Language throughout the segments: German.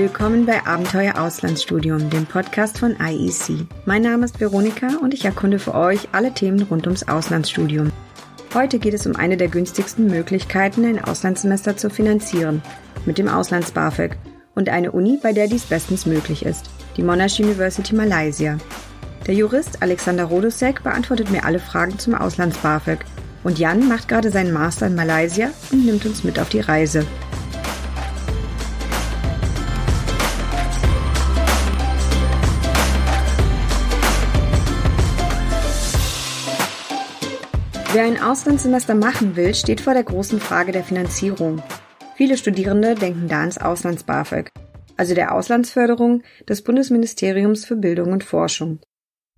Willkommen bei Abenteuer Auslandsstudium, dem Podcast von IEC. Mein Name ist Veronika und ich erkunde für euch alle Themen rund ums Auslandsstudium. Heute geht es um eine der günstigsten Möglichkeiten, ein Auslandssemester zu finanzieren, mit dem Auslands-BAföG und eine Uni, bei der dies bestens möglich ist, die Monash University Malaysia. Der Jurist Alexander Rodosek beantwortet mir alle Fragen zum Auslands-BAföG und Jan macht gerade seinen Master in Malaysia und nimmt uns mit auf die Reise. Wer ein Auslandssemester machen will, steht vor der großen Frage der Finanzierung. Viele Studierende denken da ans Auslands-BAföG, also der Auslandsförderung des Bundesministeriums für Bildung und Forschung.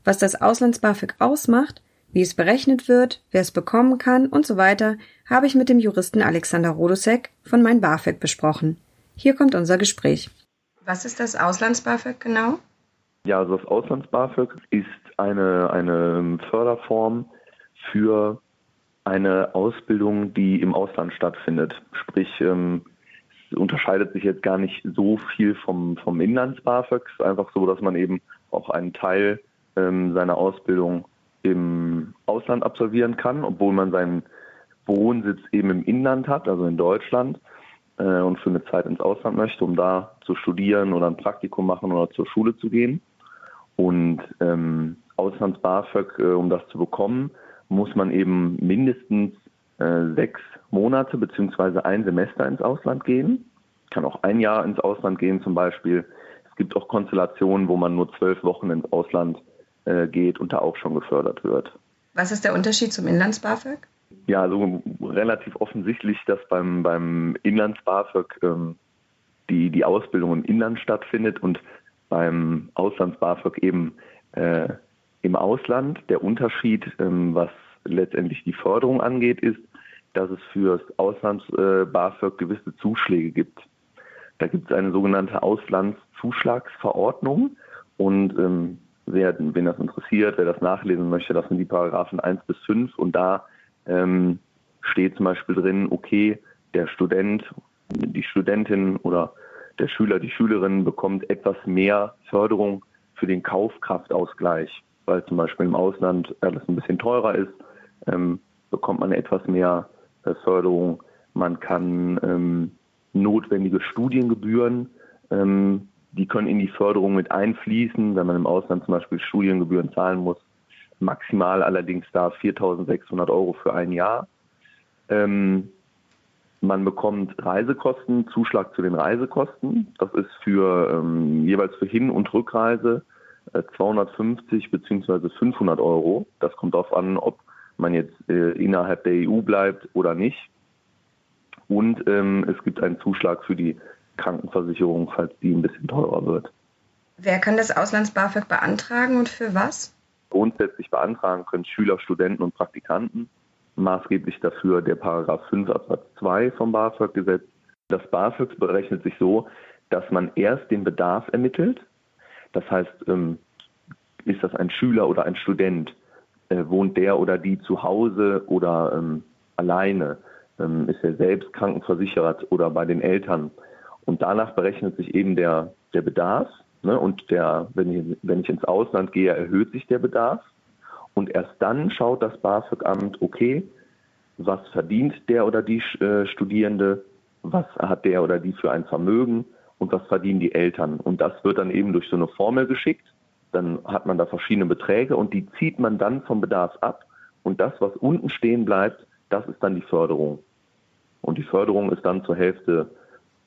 Was das Auslands-BAföG ausmacht, wie es berechnet wird, wer es bekommen kann und so weiter, habe ich mit dem Juristen Alexander Rodosek von Mein BAföG besprochen. Hier kommt unser Gespräch. Was ist das Auslands-BAföG genau? Ja, also das Auslands-BAföG ist eine, eine Förderform, für eine Ausbildung, die im Ausland stattfindet. Sprich, ähm, es unterscheidet sich jetzt gar nicht so viel vom, vom Inlands-BAföG. Es ist einfach so, dass man eben auch einen Teil ähm, seiner Ausbildung im Ausland absolvieren kann, obwohl man seinen Wohnsitz eben im Inland hat, also in Deutschland, äh, und für eine Zeit ins Ausland möchte, um da zu studieren oder ein Praktikum machen oder zur Schule zu gehen. Und ähm, Auslands-BAföG, äh, um das zu bekommen, muss man eben mindestens äh, sechs Monate beziehungsweise ein Semester ins Ausland gehen. Kann auch ein Jahr ins Ausland gehen zum Beispiel. Es gibt auch Konstellationen, wo man nur zwölf Wochen ins Ausland äh, geht und da auch schon gefördert wird. Was ist der Unterschied zum Inlands-BAföG? Ja, also relativ offensichtlich, dass beim, beim Inlands-BAföG ähm, die, die Ausbildung im Inland stattfindet und beim Auslands-BAföG eben äh, im Ausland. Der Unterschied, ähm, was letztendlich die Förderung angeht, ist, dass es für das Auslands-BAföG gewisse Zuschläge gibt. Da gibt es eine sogenannte Auslandszuschlagsverordnung und ähm, wer, wen das interessiert, wer das nachlesen möchte, das sind die Paragraphen 1 bis 5 und da ähm, steht zum Beispiel drin, okay, der Student, die Studentin oder der Schüler, die Schülerin bekommt etwas mehr Förderung für den Kaufkraftausgleich weil zum Beispiel im Ausland alles ein bisschen teurer ist, ähm, bekommt man etwas mehr äh, Förderung. Man kann ähm, notwendige Studiengebühren, ähm, die können in die Förderung mit einfließen, wenn man im Ausland zum Beispiel Studiengebühren zahlen muss. Maximal allerdings da 4.600 Euro für ein Jahr. Ähm, man bekommt Reisekosten, Zuschlag zu den Reisekosten. Das ist für ähm, jeweils für Hin- und Rückreise 250 bzw. 500 Euro. Das kommt darauf an, ob man jetzt äh, innerhalb der EU bleibt oder nicht. Und ähm, es gibt einen Zuschlag für die Krankenversicherung, falls die ein bisschen teurer wird. Wer kann das Auslands-BAföG beantragen und für was? Grundsätzlich beantragen können Schüler, Studenten und Praktikanten. Maßgeblich dafür der Paragraph 5 Absatz 2 vom BAföG-Gesetz. Das BAföG berechnet sich so, dass man erst den Bedarf ermittelt das heißt, ähm, ist das ein Schüler oder ein Student? Äh, wohnt der oder die zu Hause oder ähm, alleine? Ähm, ist er selbst krankenversichert oder bei den Eltern? Und danach berechnet sich eben der, der Bedarf. Ne? Und der, wenn ich, wenn ich ins Ausland gehe, erhöht sich der Bedarf. Und erst dann schaut das BAföG-Amt, okay, was verdient der oder die äh, Studierende, was hat der oder die für ein Vermögen und was verdienen die Eltern. Und das wird dann eben durch so eine Formel geschickt. Dann hat man da verschiedene Beträge und die zieht man dann vom Bedarf ab. Und das, was unten stehen bleibt, das ist dann die Förderung. Und die Förderung ist dann zur Hälfte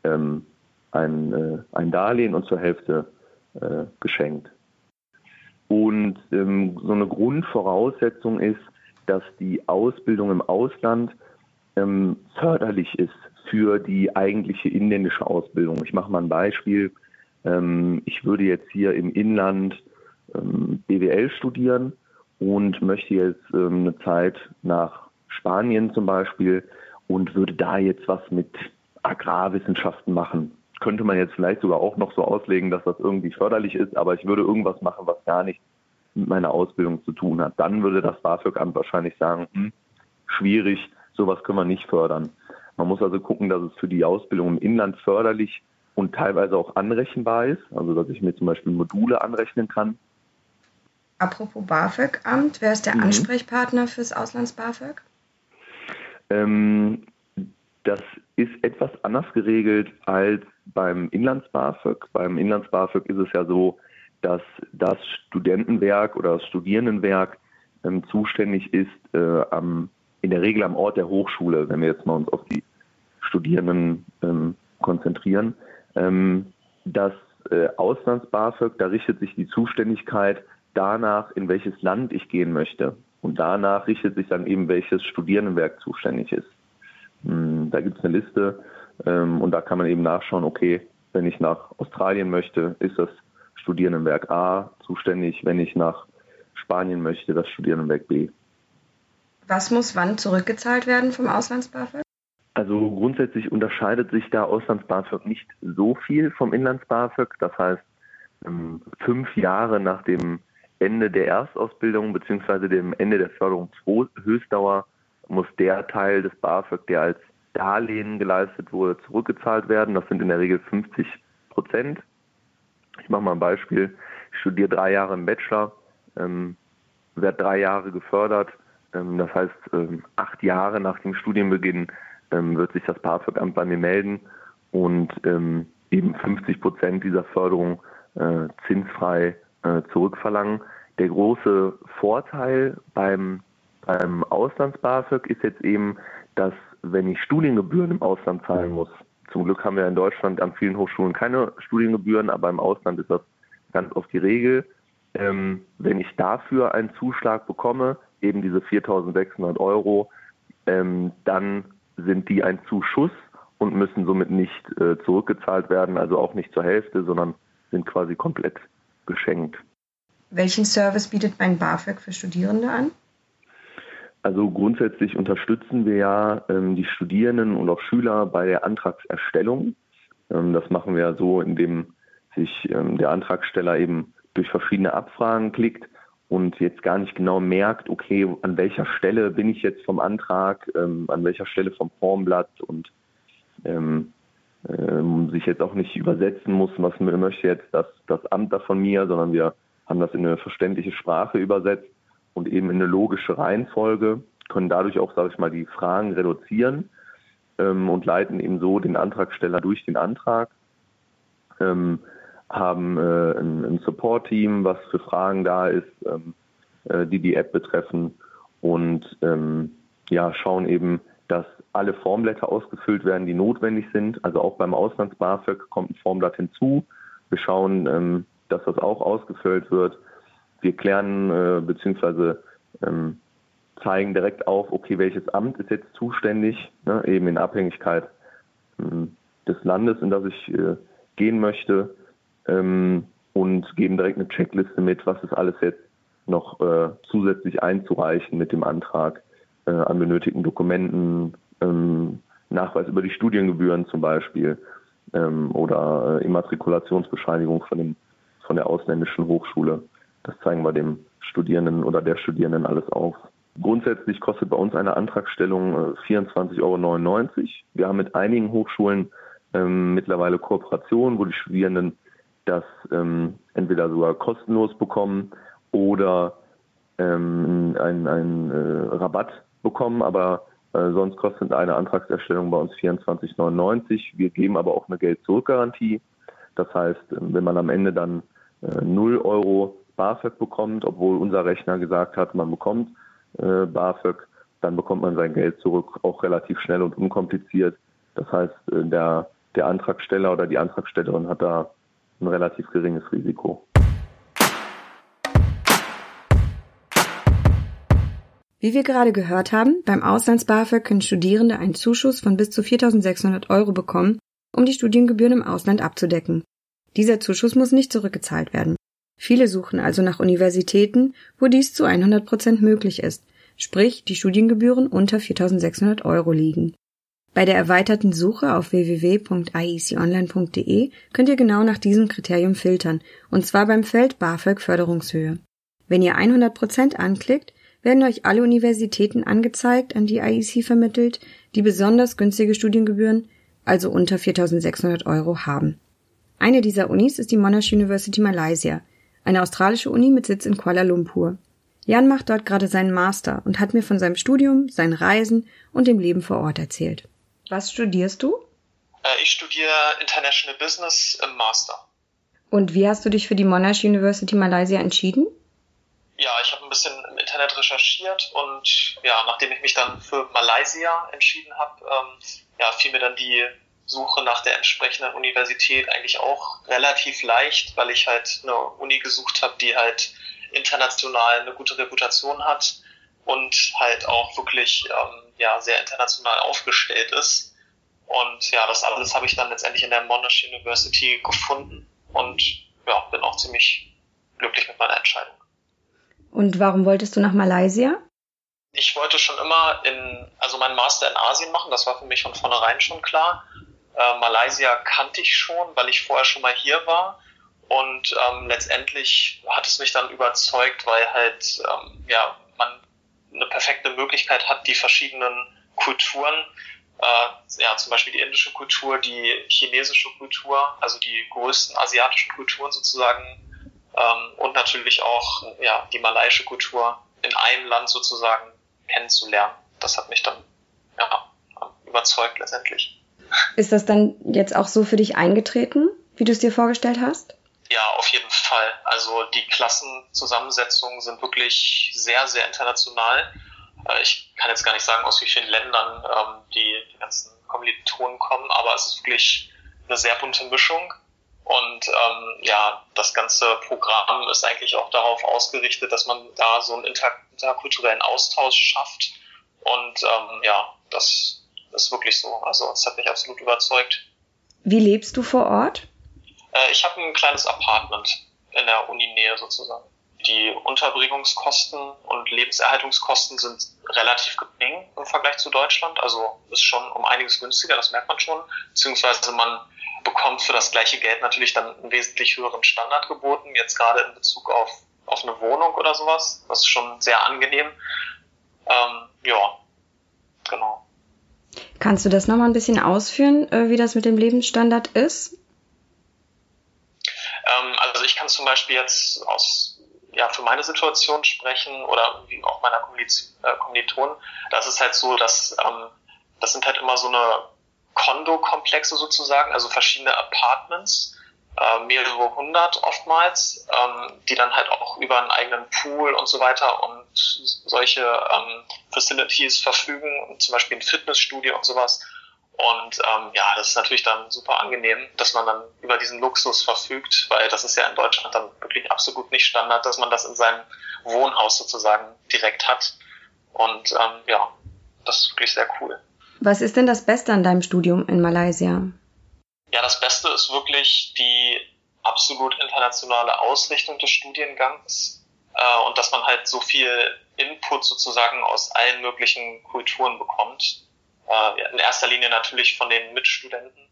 ähm, ein, äh, ein Darlehen und zur Hälfte äh, geschenkt. Und ähm, so eine Grundvoraussetzung ist, dass die Ausbildung im Ausland ähm, förderlich ist für die eigentliche inländische Ausbildung. Ich mache mal ein Beispiel. Ähm, ich würde jetzt hier im Inland BWL studieren und möchte jetzt ähm, eine Zeit nach Spanien zum Beispiel und würde da jetzt was mit Agrarwissenschaften machen. Könnte man jetzt vielleicht sogar auch noch so auslegen, dass das irgendwie förderlich ist, aber ich würde irgendwas machen, was gar nichts mit meiner Ausbildung zu tun hat. Dann würde das BAföG-Amt wahrscheinlich sagen, hm, schwierig, sowas können wir nicht fördern. Man muss also gucken, dass es für die Ausbildung im Inland förderlich und teilweise auch anrechenbar ist, also dass ich mir zum Beispiel Module anrechnen kann. Apropos BAföG-Amt, wer ist der mhm. Ansprechpartner fürs Auslands-BAföG? Ähm, das ist etwas anders geregelt als beim Inlands-BAföG. Beim Inlands-BAföG ist es ja so, dass das Studentenwerk oder das Studierendenwerk ähm, zuständig ist äh, am, in der Regel am Ort der Hochschule, wenn wir jetzt mal uns auf die Studierenden ähm, konzentrieren. Ähm, das äh, Auslands-BAföG, da richtet sich die Zuständigkeit danach, in welches Land ich gehen möchte. Und danach richtet sich dann eben, welches Studierendenwerk zuständig ist. Hm, da gibt es eine Liste ähm, und da kann man eben nachschauen, okay, wenn ich nach Australien möchte, ist das Studierendenwerk A zuständig, wenn ich nach Spanien möchte, das Studierendenwerk B. Was muss wann zurückgezahlt werden vom Auslands-BAföG? Also grundsätzlich unterscheidet sich da Auslands-BAföG nicht so viel vom Inlands-BAföG. Das heißt, ähm, fünf Jahre nach dem Ende der Erstausbildung bzw. dem Ende der Förderungshöchstdauer muss der Teil des BAföG, der als Darlehen geleistet wurde, zurückgezahlt werden. Das sind in der Regel 50 Prozent. Ich mache mal ein Beispiel. Ich studiere drei Jahre im Bachelor, ähm, werde drei Jahre gefördert. Ähm, das heißt, ähm, acht Jahre nach dem Studienbeginn ähm, wird sich das BAföG-Amt bei mir melden und ähm, eben 50 Prozent dieser Förderung äh, zinsfrei äh, zurückverlangen. Der große Vorteil beim, beim Auslands-BAföG ist jetzt eben, dass wenn ich Studiengebühren im Ausland zahlen muss, zum Glück haben wir in Deutschland an vielen Hochschulen keine Studiengebühren, aber im Ausland ist das ganz oft die Regel. Ähm, wenn ich dafür einen Zuschlag bekomme, eben diese 4.600 Euro, ähm, dann sind die ein Zuschuss und müssen somit nicht äh, zurückgezahlt werden, also auch nicht zur Hälfte, sondern sind quasi komplett geschenkt. Welchen Service bietet mein BAföG für Studierende an? Also grundsätzlich unterstützen wir ja ähm, die Studierenden und auch Schüler bei der Antragserstellung. Ähm, das machen wir ja so, indem sich ähm, der Antragsteller eben durch verschiedene Abfragen klickt und jetzt gar nicht genau merkt, okay, an welcher Stelle bin ich jetzt vom Antrag, ähm, an welcher Stelle vom Formblatt und ähm, ähm, sich jetzt auch nicht übersetzen muss, was möchte jetzt das, das Amt da von mir, sondern wir haben das in eine verständliche Sprache übersetzt und eben in eine logische Reihenfolge, können dadurch auch, sage ich mal, die Fragen reduzieren ähm, und leiten eben so den Antragsteller durch den Antrag, ähm, haben äh, ein, ein Support-Team, was für Fragen da ist, ähm, äh, die die App betreffen und ähm, ja, schauen eben, dass alle Formblätter ausgefüllt werden, die notwendig sind. Also auch beim Auslands-BAföG kommt ein Formblatt hinzu. Wir schauen, ähm, dass das auch ausgefüllt wird. Wir klären äh, bzw. Ähm, zeigen direkt auf, okay, welches Amt ist jetzt zuständig, ne, eben in Abhängigkeit ähm, des Landes, in das ich äh, gehen möchte ähm, und geben direkt eine Checkliste mit, was ist alles jetzt noch äh, zusätzlich einzureichen mit dem Antrag äh, an benötigten Dokumenten, ähm, Nachweis über die Studiengebühren zum Beispiel ähm, oder äh, Immatrikulationsbescheinigung von, dem, von der ausländischen Hochschule. Das zeigen wir dem Studierenden oder der Studierenden alles auf. Grundsätzlich kostet bei uns eine Antragstellung äh, 24,99 Euro. Wir haben mit einigen Hochschulen ähm, mittlerweile Kooperationen, wo die Studierenden das ähm, entweder sogar kostenlos bekommen oder ähm, einen, äh, Rabatt bekommen, aber äh, sonst kostet eine Antragserstellung bei uns 24,99. Wir geben aber auch eine Geld-Zurück-Garantie. Das heißt, wenn man am Ende dann äh, 0 Euro BAföG bekommt, obwohl unser Rechner gesagt hat, man bekommt äh, BAföG, dann bekommt man sein Geld zurück, auch relativ schnell und unkompliziert. Das heißt, äh, der, der Antragsteller oder die Antragstellerin hat da ein relativ geringes Risiko. Wie wir gerade gehört haben, beim Auslands-BAföG können Studierende einen Zuschuss von bis zu 4.600 Euro bekommen, um die Studiengebühren im Ausland abzudecken. Dieser Zuschuss muss nicht zurückgezahlt werden. Viele suchen also nach Universitäten, wo dies zu 100 Prozent möglich ist, sprich die Studiengebühren unter 4.600 Euro liegen. Bei der erweiterten Suche auf www.ieconline.de könnt ihr genau nach diesem Kriterium filtern, und zwar beim Feld BAföG Förderungshöhe. Wenn ihr 100 Prozent anklickt, werden euch alle Universitäten angezeigt, an die IEC vermittelt, die besonders günstige Studiengebühren, also unter 4.600 Euro haben. Eine dieser Unis ist die Monash University Malaysia, eine australische Uni mit Sitz in Kuala Lumpur. Jan macht dort gerade seinen Master und hat mir von seinem Studium, seinen Reisen und dem Leben vor Ort erzählt. Was studierst du? Äh, ich studiere International Business im Master. Und wie hast du dich für die Monash University Malaysia entschieden? Ja, ich habe ein bisschen im Internet recherchiert und ja, nachdem ich mich dann für Malaysia entschieden habe, ähm, ja, fiel mir dann die Suche nach der entsprechenden Universität eigentlich auch relativ leicht, weil ich halt eine Uni gesucht habe, die halt international eine gute Reputation hat und halt auch wirklich ähm, ja sehr international aufgestellt ist. Und ja, das alles habe ich dann letztendlich in der Monash University gefunden und ja, bin auch ziemlich glücklich mit meiner Entscheidung. Und warum wolltest du nach Malaysia? Ich wollte schon immer in, also meinen Master in Asien machen, das war für mich von vornherein schon klar. Äh, Malaysia kannte ich schon, weil ich vorher schon mal hier war. Und ähm, letztendlich hat es mich dann überzeugt, weil halt ähm, ja man eine perfekte Möglichkeit hat, die verschiedenen Kulturen, äh, ja zum Beispiel die indische Kultur, die chinesische Kultur, also die größten asiatischen Kulturen sozusagen ähm, und natürlich auch ja die malaiische Kultur in einem Land sozusagen kennenzulernen. Das hat mich dann ja überzeugt letztendlich. Ist das dann jetzt auch so für dich eingetreten, wie du es dir vorgestellt hast? Ja, auf jeden Fall. Also die Klassenzusammensetzungen sind wirklich sehr, sehr international. Äh, ich kann jetzt gar nicht sagen, aus wie vielen Ländern ähm, die, die ganzen Kommilitonen kommen, aber es ist wirklich eine sehr bunte Mischung. Und ähm, ja, das ganze Programm ist eigentlich auch darauf ausgerichtet, dass man da so einen inter interkulturellen Austausch schafft. Und ähm, ja, das ist wirklich so. Also es hat mich absolut überzeugt. Wie lebst du vor Ort? Äh, ich habe ein kleines Apartment in der Uninähe sozusagen. Die Unterbringungskosten und Lebenserhaltungskosten sind relativ gering im Vergleich zu Deutschland. Also ist schon um einiges günstiger, das merkt man schon. Beziehungsweise man bekommt für das gleiche Geld natürlich dann einen wesentlich höheren Standard geboten. Jetzt gerade in Bezug auf, auf eine Wohnung oder sowas. Das ist schon sehr angenehm. Ähm, ja. Kannst du das nochmal ein bisschen ausführen, äh, wie das mit dem Lebensstandard ist? Ähm, also ich kann zum Beispiel jetzt aus ja, für meine Situation sprechen oder wie auch meiner äh, Kommilitonen. Da ist halt so, dass ähm, das sind halt immer so eine Kondo-Komplexe sozusagen, also verschiedene Apartments, äh, mehrere hundert oftmals, ähm, die dann halt auch über einen eigenen Pool und so weiter und solche ähm, Facilities verfügen, zum Beispiel ein Fitnessstudio und sowas. Und ähm, ja, das ist natürlich dann super angenehm, dass man dann über diesen Luxus verfügt, weil das ist ja in Deutschland dann wirklich absolut nicht Standard, dass man das in seinem Wohnhaus sozusagen direkt hat. Und ähm, ja, das ist wirklich sehr cool. Was ist denn das Beste an deinem Studium in Malaysia? Ist wirklich die absolut internationale Ausrichtung des Studiengangs äh, und dass man halt so viel Input sozusagen aus allen möglichen Kulturen bekommt. Äh, in erster Linie natürlich von den Mitstudenten,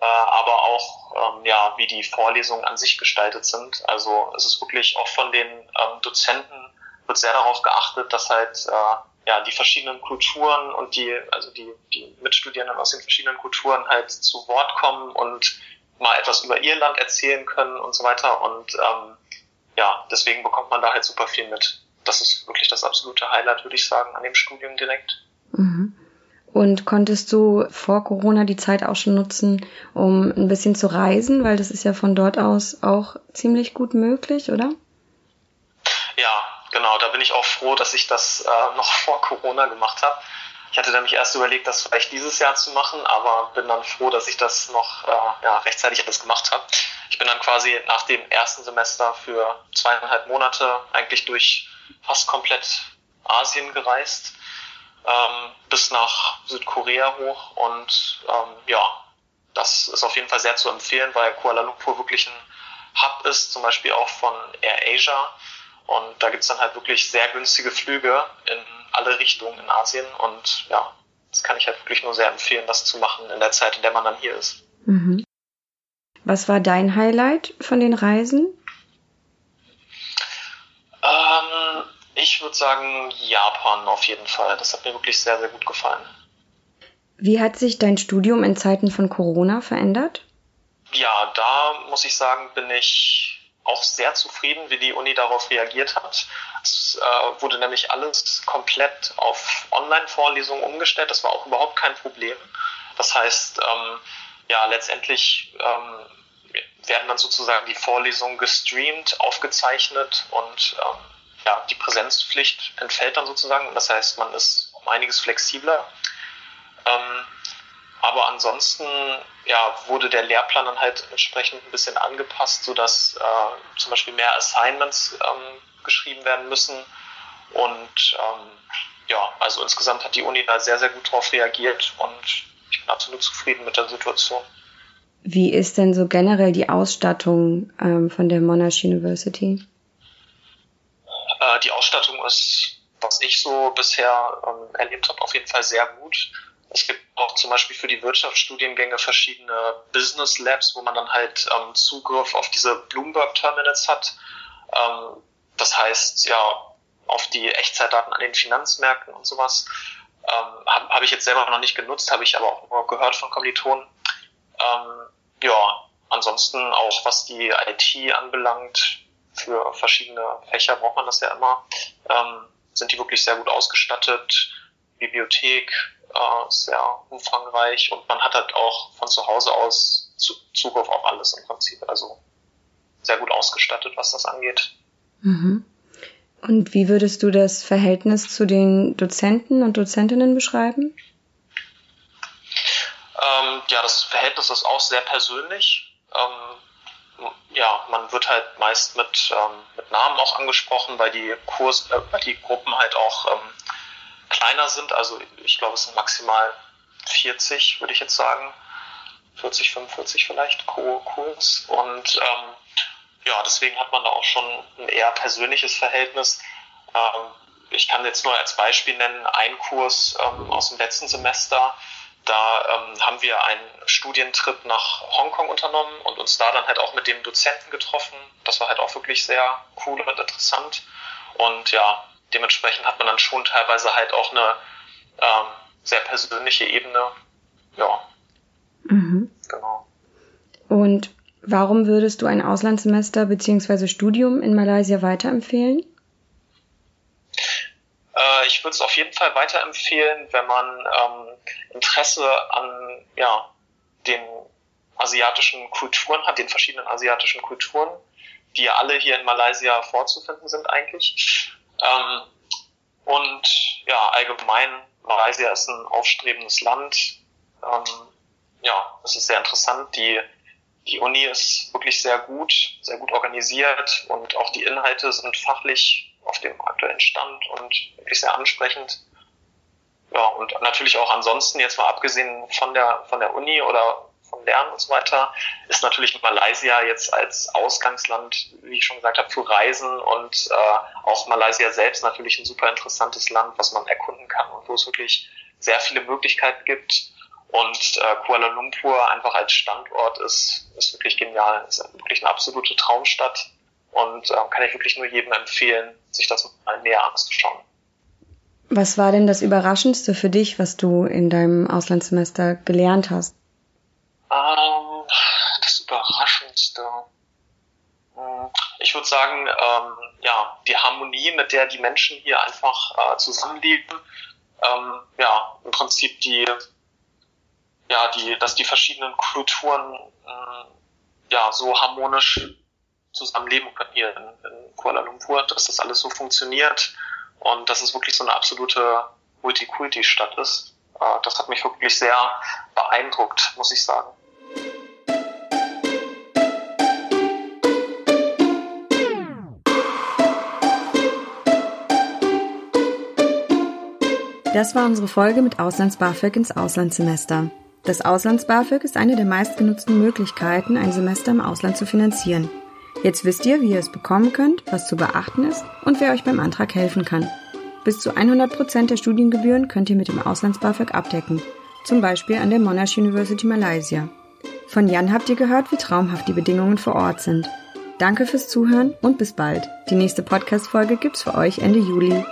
äh, aber auch ähm, ja, wie die Vorlesungen an sich gestaltet sind. Also es ist wirklich auch von den ähm, Dozenten wird sehr darauf geachtet, dass halt äh, ja, die verschiedenen Kulturen und die, also die, die Mitstudierenden aus den verschiedenen Kulturen halt zu Wort kommen und mal etwas über ihr Land erzählen können und so weiter. Und ähm, ja, deswegen bekommt man da halt super viel mit. Das ist wirklich das absolute Highlight, würde ich sagen, an dem Studium direkt. Mhm. Und konntest du vor Corona die Zeit auch schon nutzen, um ein bisschen zu reisen? Weil das ist ja von dort aus auch ziemlich gut möglich, oder? Ja, genau, da bin ich auch froh, dass ich das äh, noch vor Corona gemacht habe. Ich hatte nämlich erst überlegt, das vielleicht dieses Jahr zu machen, aber bin dann froh, dass ich das noch äh, ja, rechtzeitig alles gemacht habe. Ich bin dann quasi nach dem ersten Semester für zweieinhalb Monate eigentlich durch fast komplett Asien gereist, ähm, bis nach Südkorea hoch und ähm, ja, das ist auf jeden Fall sehr zu empfehlen, weil Kuala Lumpur wirklich ein Hub ist, zum Beispiel auch von Air Asia und da gibt's dann halt wirklich sehr günstige Flüge in alle Richtungen in Asien. Und ja, das kann ich halt wirklich nur sehr empfehlen, das zu machen in der Zeit, in der man dann hier ist. Mhm. Was war dein Highlight von den Reisen? Ähm, ich würde sagen Japan auf jeden Fall. Das hat mir wirklich sehr, sehr gut gefallen. Wie hat sich dein Studium in Zeiten von Corona verändert? ja, da muss ich sagen, bin ich auch sehr zufrieden, wie die Uni darauf reagiert hat. Es äh, wurde nämlich alles komplett auf Online-Vorlesungen umgestellt. Das war auch überhaupt kein Problem. Das heißt, ähm, ja, letztendlich ähm, werden dann sozusagen die Vorlesungen gestreamt, aufgezeichnet und ähm, ja, die Präsenzpflicht entfällt dann sozusagen. Das heißt, man ist um einiges flexibler. Ähm, aber ansonsten ja, wurde der Lehrplan dann halt entsprechend ein bisschen angepasst, sodass äh, zum Beispiel mehr Assignments ähm, geschrieben werden müssen. Und ähm, ja, also insgesamt hat die Uni da sehr, sehr gut drauf reagiert und ich bin absolut zufrieden mit der Situation. Wie ist denn so generell die Ausstattung ähm, von der Monash University? Äh, die Ausstattung ist, was ich so bisher ähm, erlebt habe, auf jeden Fall sehr gut. Es gibt auch zum Beispiel für die Wirtschaftsstudiengänge verschiedene Business Labs, wo man dann halt ähm, Zugriff auf diese Bloomberg Terminals hat. Ähm, das heißt, ja, auf die Echtzeitdaten an den Finanzmärkten und sowas. Ähm, Habe hab ich jetzt selber noch nicht genutzt, habe ich aber auch nur gehört von Kommilitonen. Ähm, ja, ansonsten auch was die IT anbelangt, für verschiedene Fächer braucht man das ja immer, ähm, sind die wirklich sehr gut ausgestattet. Bibliothek äh, sehr umfangreich und man hat halt auch von zu Hause aus Zugriff auf alles im Prinzip. Also sehr gut ausgestattet, was das angeht. Mhm. Und wie würdest du das Verhältnis zu den Dozenten und Dozentinnen beschreiben? Ähm, ja, das Verhältnis ist auch sehr persönlich. Ähm, ja, man wird halt meist mit, ähm, mit Namen auch angesprochen, weil die Kurs, äh, weil die Gruppen halt auch ähm, kleiner sind. Also ich glaube, es sind maximal 40, würde ich jetzt sagen. 40, 45 vielleicht Kurs. Und ähm, ja, deswegen hat man da auch schon ein eher persönliches Verhältnis. Ähm, ich kann jetzt nur als Beispiel nennen, ein Kurs ähm, aus dem letzten Semester, da ähm, haben wir einen Studientrip nach Hongkong unternommen und uns da dann halt auch mit dem Dozenten getroffen. Das war halt auch wirklich sehr cool und interessant. Und ja, dementsprechend hat man dann schon teilweise halt auch eine ähm, sehr persönliche Ebene. Ja. Mhm. Genau. Und warum würdest du ein Auslandssemester bzw. Studium in Malaysia weiterempfehlen? Äh, ich würde es auf jeden Fall weiterempfehlen, wenn man ähm, Interesse an ja, den asiatischen Kulturen hat, den verschiedenen asiatischen Kulturen, die ja alle hier in Malaysia vorzufinden sind eigentlich. Ähm, und ja, allgemein, Malaysia ist ein aufstrebendes Land. Ähm, ja, es ist sehr interessant. Die, die Uni ist wirklich sehr gut, sehr gut organisiert und auch die Inhalte sind fachlich auf dem aktuellen Stand und wirklich sehr ansprechend. Ja, und natürlich auch ansonsten, jetzt mal abgesehen von der, von der Uni oder vom Lernen und so weiter, ist natürlich Malaysia jetzt als Ausgangsland, wie ich schon gesagt habe, für Reisen und äh, auch Malaysia selbst natürlich ein super interessantes Land, was man erkunden kann und wo es wirklich sehr viele Möglichkeiten gibt. Und äh, Kuala Lumpur einfach als Standort ist, ist wirklich genial. Ist wirklich eine absolute Traumstadt und äh, kann ich wirklich nur jedem empfehlen, sich das mal näher anzuschauen. Was war denn das Überraschendste für dich, was du in deinem Auslandssemester gelernt hast? Ähm, das Überraschendste. Hm, ich würde sagen, ähm, ja, die Harmonie, mit der die Menschen hier einfach äh, zusammenleben. Ähm, ja, im Prinzip die, ja, die, dass die verschiedenen Kulturen äh, ja so harmonisch zusammenleben können hier in, in Kuala Lumpur, dass das alles so funktioniert und dass es wirklich so eine absolute Multikulti-Stadt ist. Äh, das hat mich wirklich sehr beeindruckt, muss ich sagen. Das war unsere Folge mit Auslands-BAföG ins Auslandssemester. Das Auslands-BAföG ist eine der meistgenutzten Möglichkeiten, ein Semester im Ausland zu finanzieren. Jetzt wisst ihr, wie ihr es bekommen könnt, was zu beachten ist und wer euch beim Antrag helfen kann. Bis zu 100% der Studiengebühren könnt ihr mit dem Auslands-BAföG abdecken, zum Beispiel an der Monash University Malaysia. Von Jan habt ihr gehört, wie traumhaft die Bedingungen vor Ort sind. Danke fürs Zuhören und bis bald. Die nächste Podcast-Folge gibt's für euch Ende Juli.